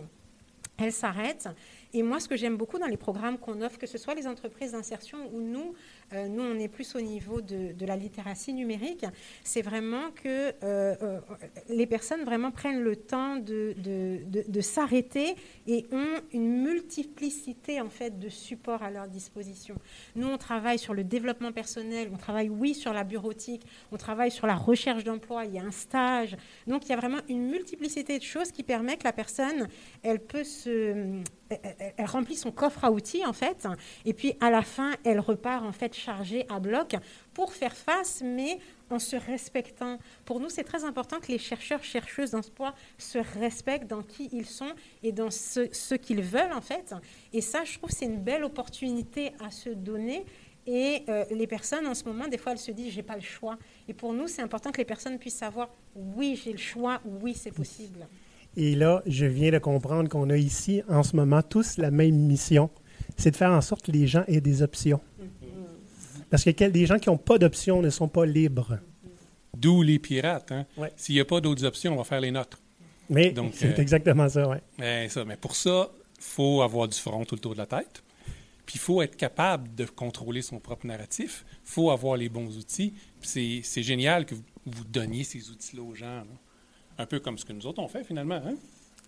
Elle s'arrête. Et moi, ce que j'aime beaucoup dans les programmes qu'on offre, que ce soit les entreprises d'insertion ou nous, euh, nous, on est plus au niveau de, la littératie numérique. C'est vraiment que euh, euh, les personnes vraiment prennent le temps de, s'arrêter et ont une multiplicité en fait de supports à leur disposition. Nous, on travaille sur le développement personnel, on travaille, oui, sur la bureautique, on travaille sur la recherche d'emploi, il y a un stage. Donc, il y a vraiment une multiplicité de choses qui permet que la personne, elle peut se elle, remplit son coffre à outils en fait, et puis à la fin, elle repart en fait chargée à bloc pour faire face, mais en se respectant. Pour nous, c'est très important que les chercheurs, chercheuses d'emploi se respectent dans qui ils sont et dans ce, qu'ils veulent en fait. Et ça, je trouve, c'est une belle opportunité à se donner. Et euh, les personnes, en ce moment, des fois, elles se disent, j'ai pas le choix. Et pour nous, c'est important que les personnes puissent savoir, oui, j'ai le choix, oui, c'est possible. Et là, je viens de comprendre qu'on a ici, en ce moment, tous la même mission. C'est de faire en sorte que les gens aient des options. Parce que des gens qui n'ont pas d'options ne sont pas libres. D'où les pirates. Hein? S'il n'y a pas d'autres options, on va faire les nôtres. Mais c'est euh, exactement ça, oui. Mais, ça, mais pour ça, il faut avoir du front tout le tour de la tête. Puis il faut être capable de contrôler son propre narratif. Il faut avoir les bons outils. C'est génial que vous, vous donniez ces outils-là aux gens. Un peu comme ce que nous autres on fait finalement. Hein?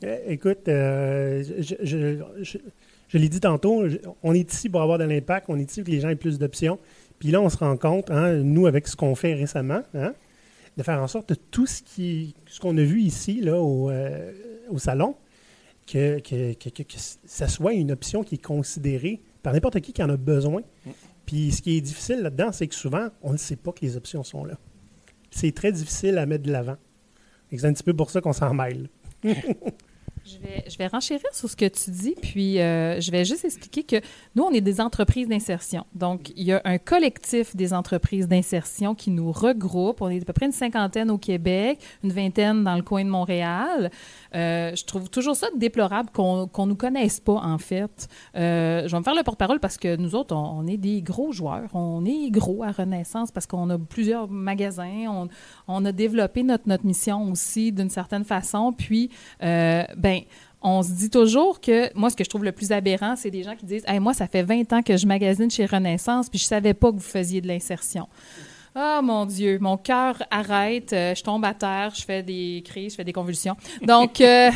Eh, écoute, euh, je, l'ai dit tantôt, on est ici pour avoir de l'impact, on est ici pour que les gens aient plus d'options. Puis là, on se rend compte, hein, nous, avec ce qu'on fait récemment, hein, de faire en sorte que tout ce qui ce qu'on a vu ici là, au, euh, salon, que, que, ça soit une option qui est considérée par n'importe qui qui en a besoin. Puis ce qui est difficile là-dedans, c'est que souvent, on ne sait pas que les options sont là. C'est très difficile à mettre de l'avant. C'est un petit peu pour ça qu'on s'en mêle. Je vais, je vais renchérir sur ce que tu dis, puis euh, je vais juste expliquer que nous, on est des entreprises d'insertion. Donc, il y a un collectif des entreprises d'insertion qui nous regroupe. On est à peu près une cinquantaine au Québec, une vingtaine dans le coin de Montréal. Euh, je trouve toujours ça déplorable qu'on ne nous connaisse pas, en fait. Euh, je vais me faire le porte-parole parce que nous autres, on, est des gros joueurs. On est gros à Renaissance parce qu'on a plusieurs magasins. On, a développé notre, notre mission aussi d'une certaine façon. Puis, euh, ben, on se dit toujours que, moi, ce que je trouve le plus aberrant, c'est des gens qui disent hey, Moi, ça fait 20 ans que je magasine chez Renaissance, puis je savais pas que vous faisiez de l'insertion. Ah, mon Dieu, mon cœur arrête, euh, je tombe à terre, je fais des crises, je fais des convulsions. Donc, euh,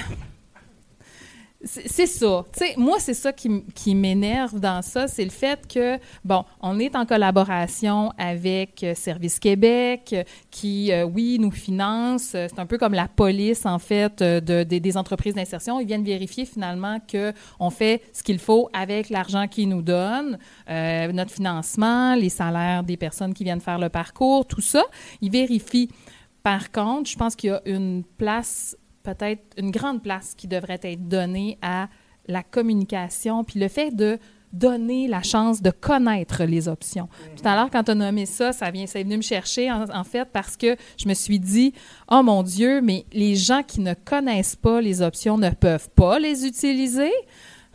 c'est ça. Moi, c'est ça qui, m'énerve dans ça, c'est le fait que, bon, on est en collaboration avec euh, Service Québec, euh, qui, euh, oui, nous finance. C'est un peu comme la police, en fait, de, des- entreprises d'insertion. Ils viennent vérifier finalement qu'on fait ce qu'il faut avec l'argent qu'ils nous donnent, notre financement, les salaires des personnes qui viennent faire le parcours, tout ça. Ils vérifient. Par contre, je pense qu'il y a une place peut-être une grande place qui devrait être donnée à la communication, puis le fait de donner la chance de connaître les options. Tout à l'heure, quand tu as nommé ça, ça, vient, ça est venu me chercher, en, en fait, parce que je me suis dit, oh mon Dieu, mais les gens qui ne connaissent pas les options ne peuvent pas les utiliser.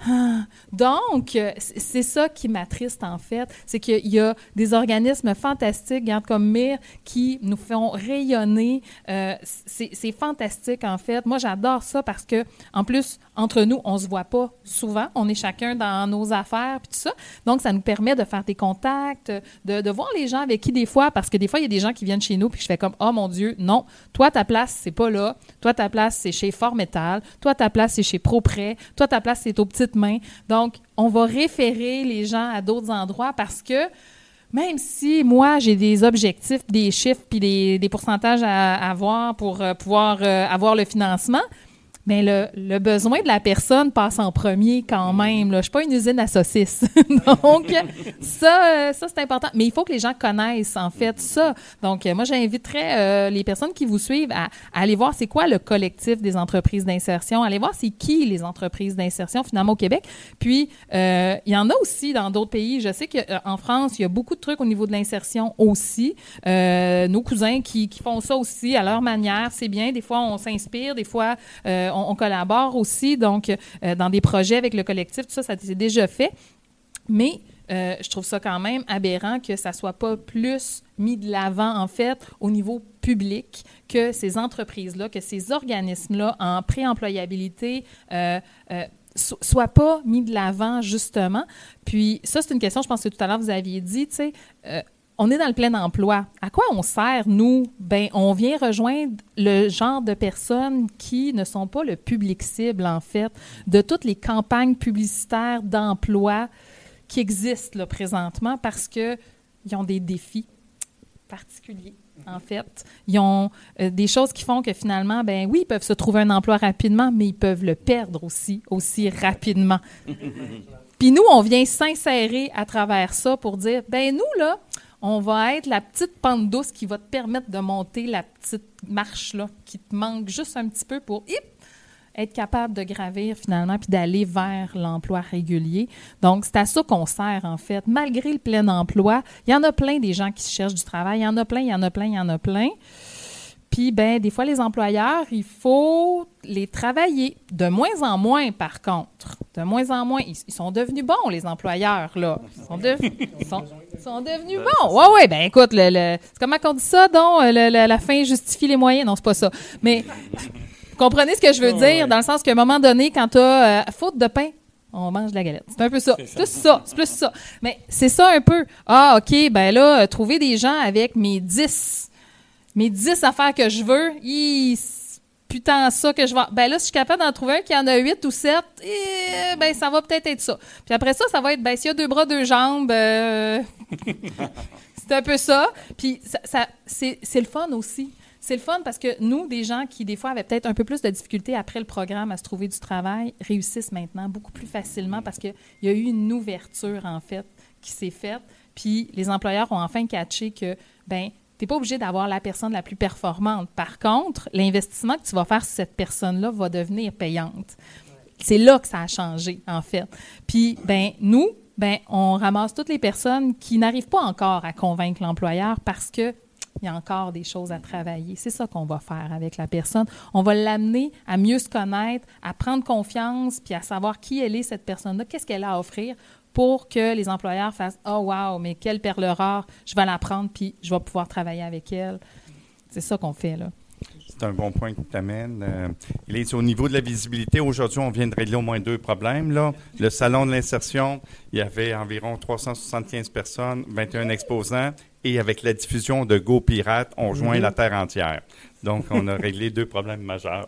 Ah. Donc, c'est ça qui m'attriste en fait, c'est qu'il y a des organismes fantastiques, comme MIR, qui nous font rayonner. Euh, c'est fantastique en fait. Moi, j'adore ça parce que, en plus, entre nous, on se voit pas souvent. On est chacun dans nos affaires puis tout ça. Donc, ça nous permet de faire des contacts, de, voir les gens avec qui des fois, parce que des fois, il y a des gens qui viennent chez nous puis je fais comme, oh mon Dieu, non, toi, ta place, c'est pas là. Toi, ta place, c'est chez Fort Metal. Toi, ta place, c'est chez ProPrêt. Toi, ta place, c'est aux petites Donc, on va référer les gens à d'autres endroits parce que même si moi, j'ai des objectifs, des chiffres, puis des, pourcentages à, à avoir pour euh, pouvoir euh, avoir le financement, mais le, besoin de la personne passe en premier quand même. Là. Je suis pas une usine à saucisses. Donc, ça, euh, ça c'est important. Mais il faut que les gens connaissent, en fait, ça. Donc, euh, moi, j'inviterais euh, les personnes qui vous suivent à, aller voir c'est quoi le collectif des entreprises d'insertion, aller voir c'est qui les entreprises d'insertion, finalement, au Québec. Puis, il y en a aussi dans d'autres pays. Je sais qu'en France, il y a beaucoup de trucs au niveau de l'insertion aussi. Nos cousins qui, font ça aussi à leur manière, c'est bien. Des fois, on s'inspire, des fois, euh, on, collabore aussi. Donc, euh, dans des projets avec le collectif, tout ça, ça s'est déjà fait. Mais euh, je trouve ça quand même aberrant que ça soit pas plus mis de l'avant, en fait, au niveau public, que ces entreprises-là, que ces organismes-là en préemployabilité euh, euh, so- soient pas mis de l'avant, justement. Puis ça, c'est une question, je pense que tout à l'heure, vous aviez dit, tu sais, euh, on est dans le plein emploi. À quoi on sert, nous? Ben, on vient rejoindre le genre de personnes qui ne sont pas le public cible, en fait, de toutes les campagnes publicitaires d'emploi qui existent là, présentement parce qu'ils ont des défis particuliers. En fait, ils ont euh, des choses qui font que finalement, ben oui, ils peuvent se trouver un emploi rapidement, mais ils peuvent le perdre aussi, aussi rapidement. Puis nous, on vient s'insérer à travers ça pour dire, ben nous, là, on va être la petite pente douce qui va te permettre de monter la petite marche, là, qui te manque juste un petit peu pour, être capable de gravir finalement puis d'aller vers l'emploi régulier. Donc, c'est à ça qu'on sert en fait. Malgré le plein emploi, il y en a plein des gens qui cherchent du travail. Il y en a plein, il y en a plein, il y en a plein. Puis, ben, des fois, les employeurs, il faut les travailler. De moins en moins, par contre. De moins en moins. Ils, ils sont devenus bons, les employeurs, là. Ils sont, ils sont, ils sont devenus bons. Oui, oui, ben écoute, le, le- c'est comment qu'on dit ça, donc? Le- le- la fin justifie les moyens? Non, c'est pas ça. Mais vous comprenez ce que je veux dire, dans le sens qu'à un moment donné, quand tu as faute de pain, on mange de la galette. C'est un peu ça. C'est plus ça. C'est plus ça. Mais c'est ça un peu. Ah, OK, ben là, euh, trouver des gens avec mes 10, mes 10 affaires que je veux, putain ça que je vais. Ben là, si je suis capable d'en trouver un qui en a 8 ou 7, eh, ben ça va peut-être être ça. Puis après ça, ça va être, ben s'il y a deux bras, deux jambes, euh, c'est un peu ça. Puis ça, ça- c'est le fun aussi. C'est le fun parce que nous, des gens qui, des fois, avaient peut-être un peu plus de difficultés après le programme à se trouver du travail, réussissent maintenant beaucoup plus facilement parce qu'il y a eu une ouverture, en fait, qui s'est faite. Puis les employeurs ont enfin catché que, ben Tu n'es pas obligé d'avoir la personne la plus performante. Par contre, l'investissement que tu vas faire sur cette personne-là va devenir payante. C'est là que ça a changé, en fait. Puis, ben nous, ben on ramasse toutes les personnes qui n'arrivent pas encore à convaincre l'employeur parce que il y a encore des choses à travailler. C'est ça qu'on va faire avec la personne. On va l'amener à mieux se connaître, à prendre confiance, puis à savoir qui elle est, cette personne-là, qu'est-ce qu'elle a à offrir pour que les employeurs fassent Oh, wow, mais quelle perle rare, je vais la prendre, puis je vais pouvoir travailler avec elle. C'est ça qu'on fait, là. C'est un bon point que tu amènes. Euh, Élise, au niveau de la visibilité, aujourd'hui, on vient de régler au moins deux problèmes. Là. Le salon de l'insertion, il y avait environ 375 personnes, 21 exposants, et avec la diffusion de Go Pirate, on joint la terre entière. Donc, on a réglé deux problèmes majeurs.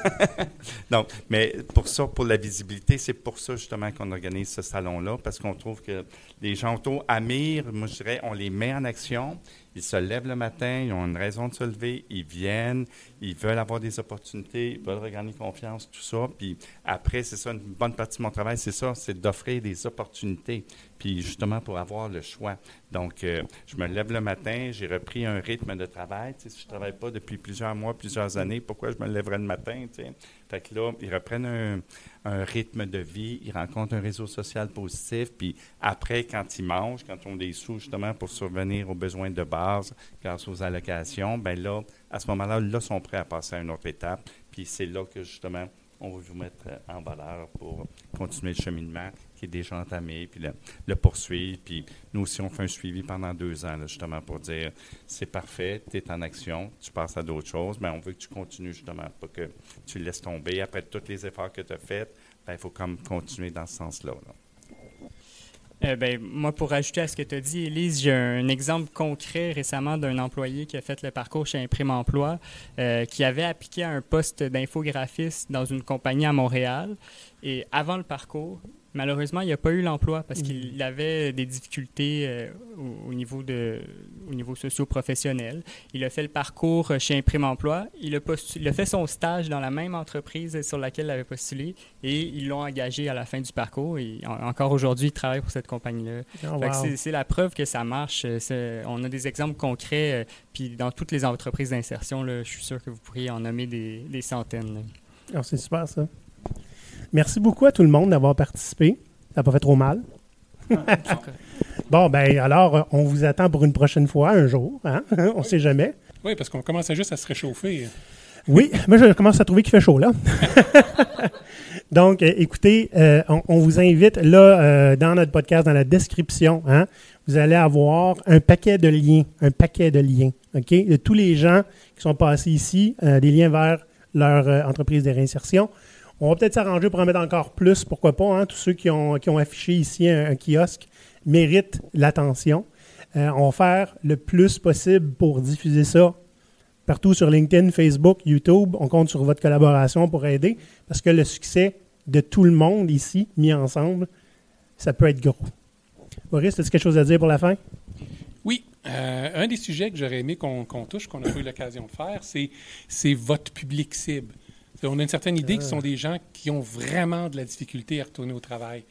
Donc, mais pour ça, pour la visibilité, c'est pour ça justement qu'on organise ce salon-là, parce qu'on trouve que les gens autour, Amir, moi je dirais, on les met en action. Ils se lèvent le matin, ils ont une raison de se lever, ils viennent, ils veulent avoir des opportunités, ils veulent regagner confiance, tout ça. Puis après, c'est ça, une bonne partie de mon travail, c'est ça, c'est d'offrir des opportunités. Puis justement pour avoir le choix. Donc, euh, je me lève le matin, j'ai repris un rythme de travail. si je ne travaille pas depuis plusieurs mois, plusieurs années, pourquoi je me lèverais le matin? Fait que là, ils reprennent un, rythme de vie, ils rencontrent un réseau social positif, puis après, quand ils mangent, quand ils ont des sous justement pour survenir aux besoins de base grâce aux allocations, ben là, à ce moment-là, là, sont prêts à passer à une autre étape. Puis c'est là que justement, on va vous mettre en valeur pour continuer le cheminement qui est déjà entamé, puis le, poursuivre. Puis nous aussi, on fait un suivi pendant deux ans, justement, pour dire c'est parfait, tu es en action, tu passes à d'autres choses, mais on veut que tu continues, justement, pas que tu laisses tomber. Après tous les efforts que tu as faits, ben, il faut comme continuer dans ce sens-là. Euh, ben, moi, pour ajouter à ce que tu as dit, Elise, j'ai un exemple concret récemment d'un employé qui a fait le parcours chez Imprime Emploi, euh, qui avait appliqué à un poste d'infographiste dans une compagnie à Montréal. Et avant le parcours, Malheureusement, il n'a pas eu l'emploi parce qu'il avait des difficultés euh, au, niveau de, au niveau socio-professionnel. Il a fait le parcours chez Imprime Emploi. Il a, il a, fait son stage dans la même entreprise sur laquelle il avait postulé et ils l'ont engagé à la fin du parcours. Et encore aujourd'hui, il travaille pour cette compagnie-là. Oh, c'est la preuve que ça marche. On a des exemples concrets. Euh, puis dans toutes les entreprises d'insertion, je suis sûr que vous pourriez en nommer des, des centaines. Ah, c'est super ça. Merci beaucoup à tout le monde d'avoir participé. Ça n'a pas fait trop mal. bon, ben alors, on vous attend pour une prochaine fois, un jour. Hein? on ne sait jamais. Oui, parce qu'on commence juste à se réchauffer. Oui, moi je commence à trouver qu'il fait chaud là. Donc, euh, écoutez, euh, on, vous invite là euh, dans notre podcast, dans la description, hein, vous allez avoir un paquet de liens, un paquet de liens, OK, de tous les gens qui sont passés ici, des liens vers leur entreprise de réinsertion. On va peut-être s'arranger pour en mettre encore plus, pourquoi pas. Hein? Tous ceux qui ont, affiché ici un, kiosque méritent l'attention. Euh, on va faire le plus possible pour diffuser ça partout sur LinkedIn, Facebook, YouTube. On compte sur votre collaboration pour aider parce que le succès de tout le monde ici, mis ensemble, ça peut être gros. Boris, as-tu quelque chose à dire pour la fin? Oui. Euh, un des sujets que j'aurais aimé qu'on touche, qu'on a eu l'occasion de faire, c'est votre public cible. On a une certaine idée que ce sont des gens qui ont vraiment de la difficulté à retourner au travail.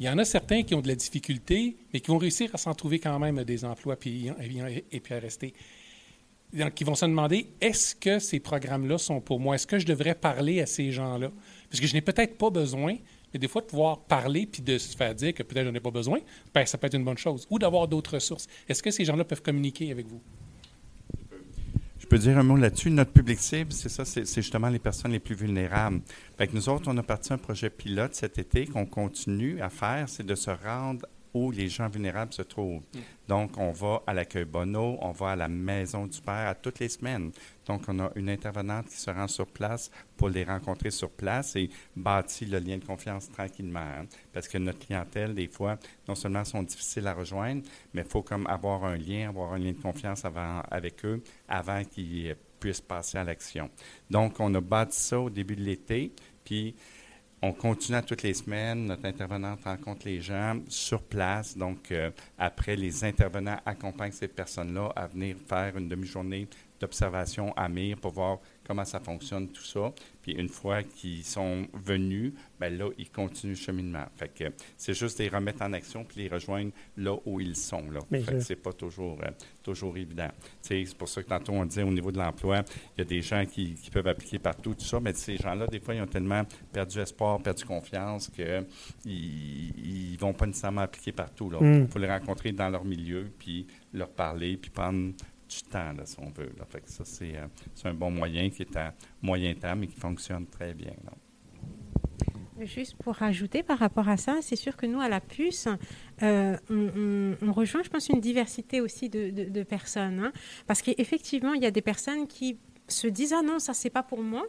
Il y en a certains qui ont de la difficulté, mais qui vont réussir à s'en trouver quand même des emplois puis, et puis à rester. Donc, ils vont se demander est-ce que ces programmes-là sont pour moi? Est-ce que je devrais parler à ces gens-là? Parce que je n'ai peut-être pas besoin, mais des fois, de pouvoir parler puis de se faire dire que peut-être je n'en ai pas besoin, ben, ça peut être une bonne chose. Ou d'avoir d'autres ressources. Est-ce que ces gens-là peuvent communiquer avec vous? Peux dire un mot là-dessus? Notre public cible, c'est ça, c'est justement les personnes les plus vulnérables. Fait nous autres, on a parti un projet pilote cet été qu'on continue à faire, c'est de se rendre où les gens vulnérables se trouvent. Mm. Donc, on va à l'accueil Bono, on va à la Maison du Père à toutes les semaines. Donc, on a une intervenante qui se rend sur place pour les rencontrer sur place et bâtir le lien de confiance tranquillement. Hein. Parce que notre clientèle, des fois, non seulement sont difficiles à rejoindre, mais il faut comme avoir un lien, avoir un lien de confiance avant, avec eux avant qu'ils puissent passer à l'action. Donc, on a bâti ça au début de l'été, puis on continue à toutes les semaines. Notre intervenante rencontre les gens sur place. Donc, euh, après, les intervenants accompagnent ces personnes-là à venir faire une demi-journée d'observation à Mire pour voir comment ça fonctionne, tout ça. Puis une fois qu'ils sont venus, ben là, ils continuent le cheminement. Fait que c'est juste les remettre en action puis les rejoindre là où ils sont. Là. Fait que c'est pas toujours, euh, toujours évident. C'est pour ça que tantôt on disait au niveau de l'emploi, il y a des gens qui, qui peuvent appliquer partout, tout ça, mais ces gens-là, des fois, ils ont tellement perdu espoir, perdu confiance qu'ils ils vont pas nécessairement appliquer partout. Il Mm. faut les rencontrer dans leur milieu, puis leur parler, puis prendre du temps, là, si on veut. Là. Fait que ça, c'est euh, c'est un bon moyen qui est à moyen terme et qui fonctionne très bien. là. Juste pour rajouter par rapport à ça, c'est sûr que nous, à la puce, euh, on, rejoint, je pense, une diversité aussi de, de- de personnes. hein. parce qu'effectivement, il y a des personnes qui se disent ah non ça c'est pas pour moi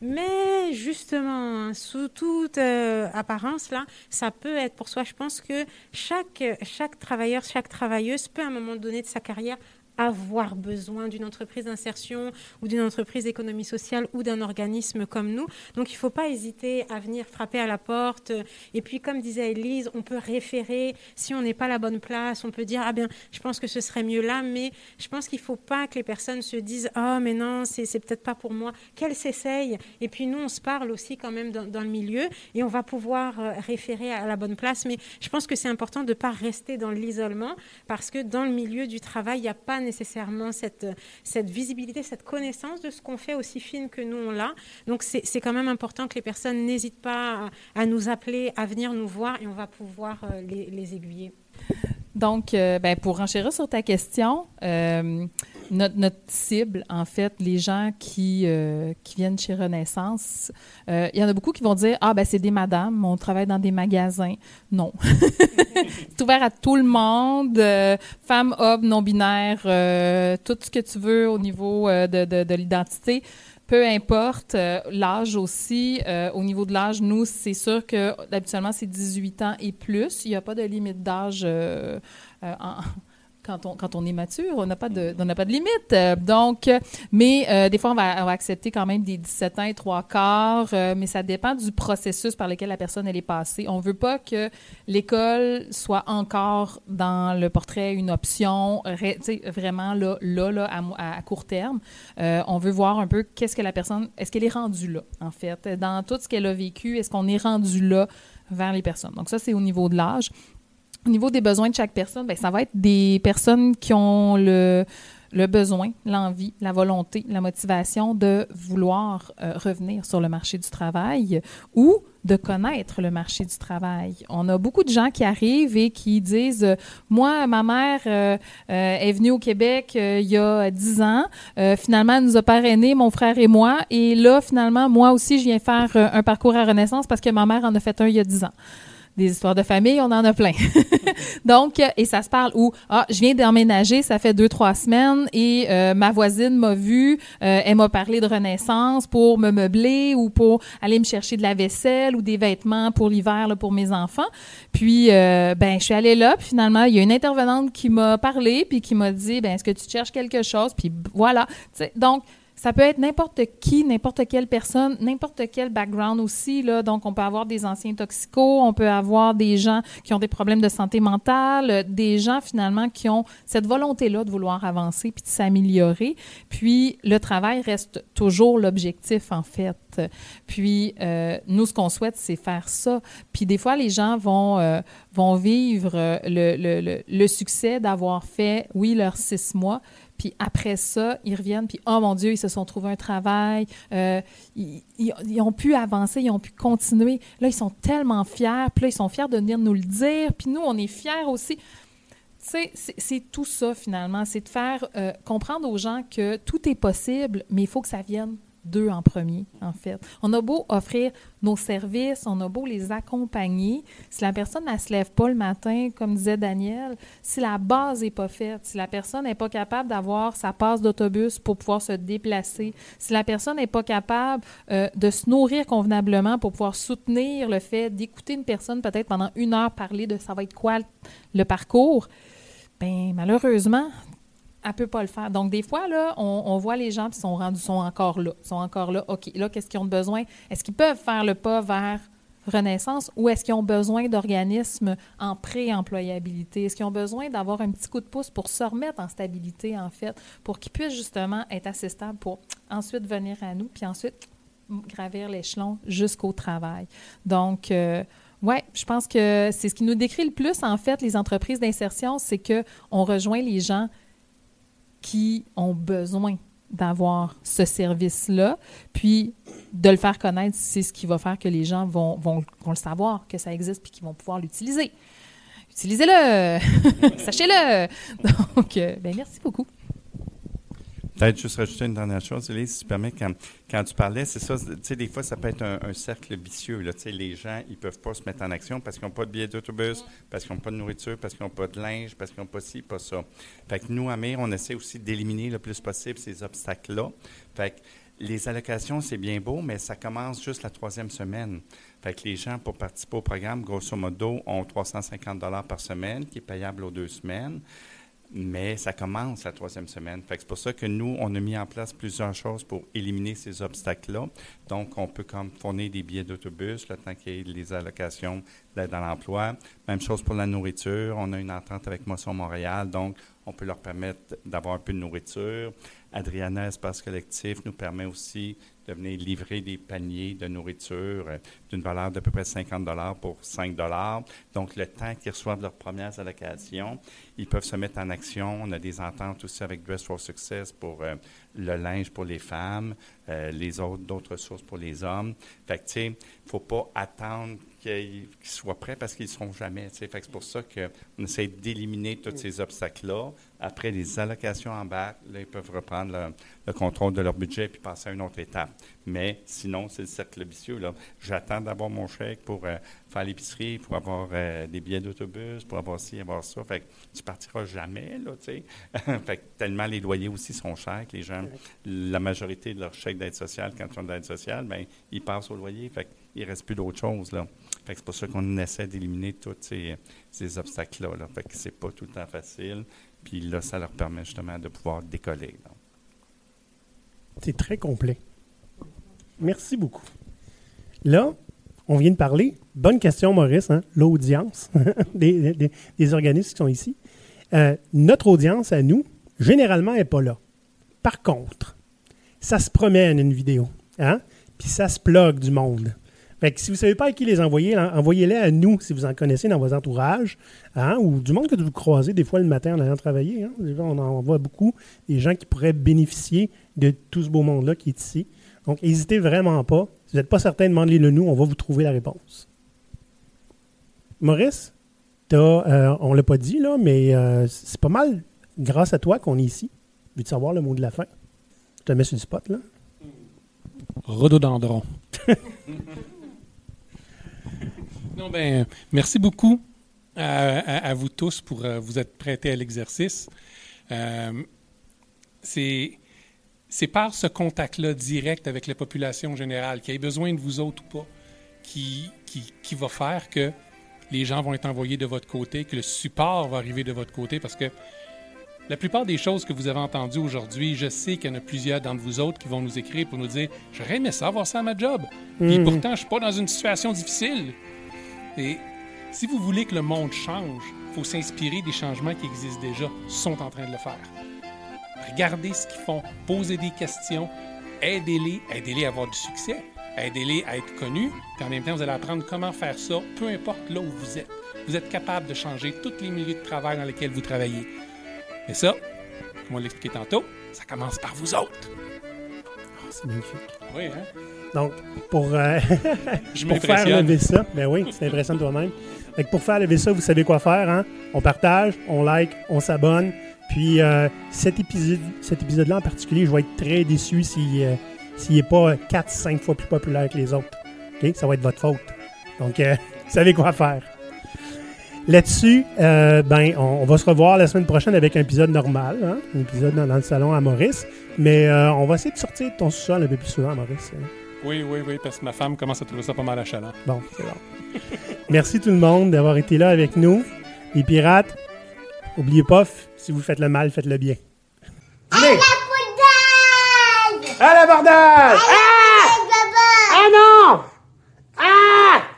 mais justement hein, sous toute euh, apparence là ça peut être pour soi je pense que chaque chaque travailleur chaque travailleuse peut à un moment donné de sa carrière avoir besoin d'une entreprise d'insertion ou d'une entreprise d'économie sociale ou d'un organisme comme nous. Donc il ne faut pas hésiter à venir frapper à la porte. Et puis comme disait Elise, on peut référer. Si on n'est pas à la bonne place, on peut dire, ah bien, je pense que ce serait mieux là. Mais je pense qu'il ne faut pas que les personnes se disent, ah mais non, c'est c'est peut-être pas pour moi. Qu'elles s'essayent. Et puis nous, on se parle aussi quand même dans, dans le milieu et on va pouvoir euh, référer à la bonne place. Mais je pense que c'est important de ne pas rester dans l'isolement parce que dans le milieu du travail, il n'y a pas nécessairement cette, cette visibilité, cette connaissance de ce qu'on fait aussi fine que nous on l'a. Donc c'est quand même important que les personnes n'hésitent pas à, nous appeler, à venir nous voir et on va pouvoir euh, les, les aiguiller. Donc, euh, ben, pour enchérir sur ta question, euh, notre, cible, en fait, les gens qui, euh, qui viennent chez Renaissance, euh, il y en a beaucoup qui vont dire Ah, ben, c'est des madames, on travaille dans des magasins. Non. c'est ouvert à tout le monde, euh, femmes, hommes, non-binaires, euh, tout ce que tu veux au niveau de, de, de l'identité. Peu importe, l'âge aussi. Au niveau de l'âge, nous, c'est sûr que habituellement, c'est 18 ans et plus. Il n'y a pas de limite d'âge en- quand, on, quand on est mature. On n'a pas, de- on n'a pas de limite. Euh, donc, mais euh, des fois, on va, accepter quand même des 17 ans et trois quarts, euh, mais ça dépend du processus par lequel la personne elle est passée. On veut pas que l'école soit encore dans le portrait une option, vraiment là, là, là à, à- court terme. On veut voir un peu qu'est-ce que la personne, est-ce qu'elle est rendue là, en fait, dans tout ce qu'elle a vécu, est-ce qu'on est rendu là vers les personnes? Donc ça, c'est au niveau de l'âge. Au niveau des besoins de chaque personne, ben, ça va être des personnes qui ont le, le besoin, l'envie, la volonté, la motivation de vouloir euh, revenir sur le marché du travail ou de connaître le marché du travail. On a beaucoup de gens qui arrivent et qui disent Moi, ma mère euh, euh, est venue au Québec euh, il y a 10 ans. Finalement, elle nous a parrainés, mon frère et moi. Et là, finalement, moi aussi, je viens faire un parcours à Renaissance parce que ma mère en a fait un il y a 10 ans des histoires de famille, on en a plein. Donc, euh, et ça se parle où, ah, je viens d'emménager, ça fait deux, trois semaines, et euh, ma voisine m'a vu, euh, elle m'a parlé de Renaissance pour me meubler ou pour aller me chercher de la vaisselle ou des vêtements pour l'hiver pour mes enfants. Puis, ben, je suis allée là, puis finalement, il y a une intervenante qui m'a parlé, puis qui m'a dit, ben, est-ce que tu cherches quelque chose? Puis voilà. Donc, ça peut être n'importe qui, n'importe quelle personne, n'importe quel background aussi. Là. Donc, on peut avoir des anciens toxicos, on peut avoir des gens qui ont des problèmes de santé mentale, euh, des gens finalement qui ont cette volonté-là de vouloir avancer puis de s'améliorer. Puis, le travail reste toujours l'objectif, en fait. Puis, euh, nous, ce qu'on souhaite, c'est faire ça. Puis, des fois, les gens vont, euh, vont vivre le, le, le succès d'avoir fait, oui, leurs six mois, puis après ça, ils reviennent, puis oh mon Dieu, ils se sont trouvés un travail, euh, ils, ont pu avancer, ils ont pu continuer. Là, ils sont tellement fiers, puis là, ils sont fiers de venir nous le dire, puis nous, on est fiers aussi. Tu sais, c'est c'est tout ça finalement, c'est de faire euh, comprendre aux gens que tout est possible, mais il faut que ça vienne d'eux en premier, en fait. On a beau offrir nos services, on a beau les accompagner, si la personne ne se lève pas le matin, comme disait Daniel, si la base n'est pas faite, si la personne n'est pas capable d'avoir sa passe d'autobus pour pouvoir se déplacer, si la personne n'est pas capable euh, de se nourrir convenablement pour pouvoir soutenir le fait d'écouter une personne peut-être pendant une heure parler de ça va être quoi le, parcours, ben malheureusement, elle peut pas le faire. Donc, des fois, là, on, voit les gens qui sont rendus, sont encore là. sont encore là. OK, là, qu'est-ce qu'ils ont besoin? Est-ce qu'ils peuvent faire le pas vers renaissance ou est-ce qu'ils ont besoin d'organismes en pré-employabilité? Est-ce qu'ils ont besoin d'avoir un petit coup de pouce pour se remettre en stabilité, en fait, pour qu'ils puissent justement être assez stables pour ensuite venir à nous, puis ensuite gravir l'échelon jusqu'au travail? Donc, euh, oui, je pense que c'est ce qui nous décrit le plus, en fait, les entreprises d'insertion, c'est qu'on rejoint les gens qui ont besoin d'avoir ce service-là, puis de le faire connaître, c'est ce qui va faire que les gens vont, vont, le savoir, que ça existe, puis qu'ils vont pouvoir l'utiliser. Utilisez-le! Sachez-le! Donc, euh, ben, merci beaucoup. Peut-être juste rajouter une dernière chose, Elise, si tu permets, quand, tu parlais, c'est ça, tu sais, des fois, ça peut être un, cercle vicieux. Tu sais, les gens, ils peuvent pas se mettre en action parce qu'ils n'ont pas de billets d'autobus, parce qu'ils n'ont pas de nourriture, parce qu'ils n'ont pas de linge, parce qu'ils n'ont pas ci, pas ça. Fait que nous, à on essaie aussi d'éliminer le plus possible ces obstacles-là. Fait que les allocations, c'est bien beau, mais ça commence juste la troisième semaine. Fait que les gens, pour participer au programme, grosso modo, ont 350 par semaine, qui est payable aux deux semaines. Mais ça commence la troisième semaine. C'est pour ça que nous, on a mis en place plusieurs choses pour éliminer ces obstacles-là. Donc, on peut comme fournir des billets d'autobus, le temps qu'il y ait les allocations d'aide à l'emploi. Même chose pour la nourriture. On a une entente avec Moisson Montréal, donc on peut leur permettre d'avoir un peu de nourriture. Adriana Espace Collectif nous permet aussi de venir livrer des paniers de nourriture euh, d'une valeur d'à peu près 50 pour 5 Donc, le temps qu'ils reçoivent leurs premières allocations, ils peuvent se mettre en action. On a des ententes aussi avec Dress for Success pour euh, le linge pour les femmes, euh, les autres, d'autres ressources pour les hommes. Fait que, tu sais, il faut pas attendre qu'ils soient prêts parce qu'ils ne seront jamais. c'est pour ça qu'on essaie d'éliminer tous ces obstacles-là. Après, les allocations en bas, là, ils peuvent reprendre le, le contrôle de leur budget puis passer à une autre étape. Mais sinon, c'est le cercle vicieux. J'attends d'avoir mon chèque pour euh, faire l'épicerie, pour avoir euh, des billets d'autobus, pour avoir ci, avoir ça. Fait que tu partiras jamais, là, tu sais. fait que tellement les loyers aussi sont chers que les gens, la majorité de leur chèque d'aide sociale, quand ils ont de l'aide sociale, ben ils passent au loyer. Fait ne reste plus d'autre chose. C'est pour ça qu'on essaie d'éliminer tous ces, obstacles-là. Là. Fait que c'est pas tout le temps facile. Puis là, ça leur permet justement de pouvoir décoller. C'est très complet. Merci beaucoup. Là, on vient de parler. Bonne question, Maurice, hein, l'audience des organismes qui sont ici. Euh, notre audience à nous, généralement, n'est pas là. Par contre, ça se promène une vidéo. Hein? Puis ça se plug du monde. Fait que si vous ne savez pas à qui les envoyer, en- envoyez-les à nous si vous en connaissez dans vos entourages, hein, ou du monde que vous croisez des fois le matin en allant travailler. hein. On en voit beaucoup, des gens qui pourraient bénéficier de tout ce beau monde-là qui est ici. Donc, n'hésitez vraiment pas. Si vous n'êtes pas certain, demandez-le nous, on va vous trouver la réponse. Maurice, t'as, euh, on ne l'a pas dit, là, mais euh, c'est pas mal grâce à toi qu'on est ici. Veux-tu savoir le mot de la fin? Je te mets sur le spot, là. Rhododendron. non, ben, merci beaucoup à, à- à vous tous pour euh, vous être prêtés à l'exercice. Euh, c'est par ce contact-là direct avec la population générale, qui ait besoin de vous autres ou pas, qui, qui, qui va faire que les gens vont être envoyés de votre côté, que le support va arriver de votre côté, parce que la plupart des choses que vous avez entendues aujourd'hui, je sais qu'il y en a plusieurs d'entre vous autres qui vont nous écrire pour nous dire J'aurais aimé ça avoir ça à ma job. Puis Mhm. pourtant, je suis pas dans une situation difficile. Et si vous voulez que le monde change, il faut s'inspirer des changements qui existent déjà, sont en train de le faire. Regardez ce qu'ils font, posez des questions, aidez-les, aidez-les à avoir du succès, aidez-les à être connus, puis en même temps, vous allez apprendre comment faire ça, peu importe là où vous êtes. Vous êtes capable de changer tous les milieux de travail dans lesquels vous travaillez. Mais ça, comme on l'a expliqué tantôt, ça commence par vous autres. Ah, c'est magnifique. Oui, hein? Donc, pour, euh, pour faire lever ça, ben oui, c'est impressionnant toi-même. Que pour faire lever ça, vous savez quoi faire. Hein? On partage, on like, on s'abonne. Puis euh, cet épisode, cet épisode-là en particulier, je vais être très déçu s'il euh, s'il n'est pas 4-5 fois plus populaire que les autres. OK? Ça va être votre faute. Donc, euh, vous savez quoi faire. Là-dessus, euh, ben, on, on va se revoir la semaine prochaine avec un épisode normal, hein? un épisode dans, dans le salon à Maurice. Mais euh, on va essayer de sortir de ton sous-sol un peu plus souvent, Maurice. Oui, oui, oui, parce que ma femme commence à trouver ça pas mal achalant. Bon, c'est bon. Merci tout le monde d'avoir été là avec nous. Les pirates, oubliez pas, si vous faites le mal, faites le bien. À la À l'abordage! À la ah! Ah non! Ah!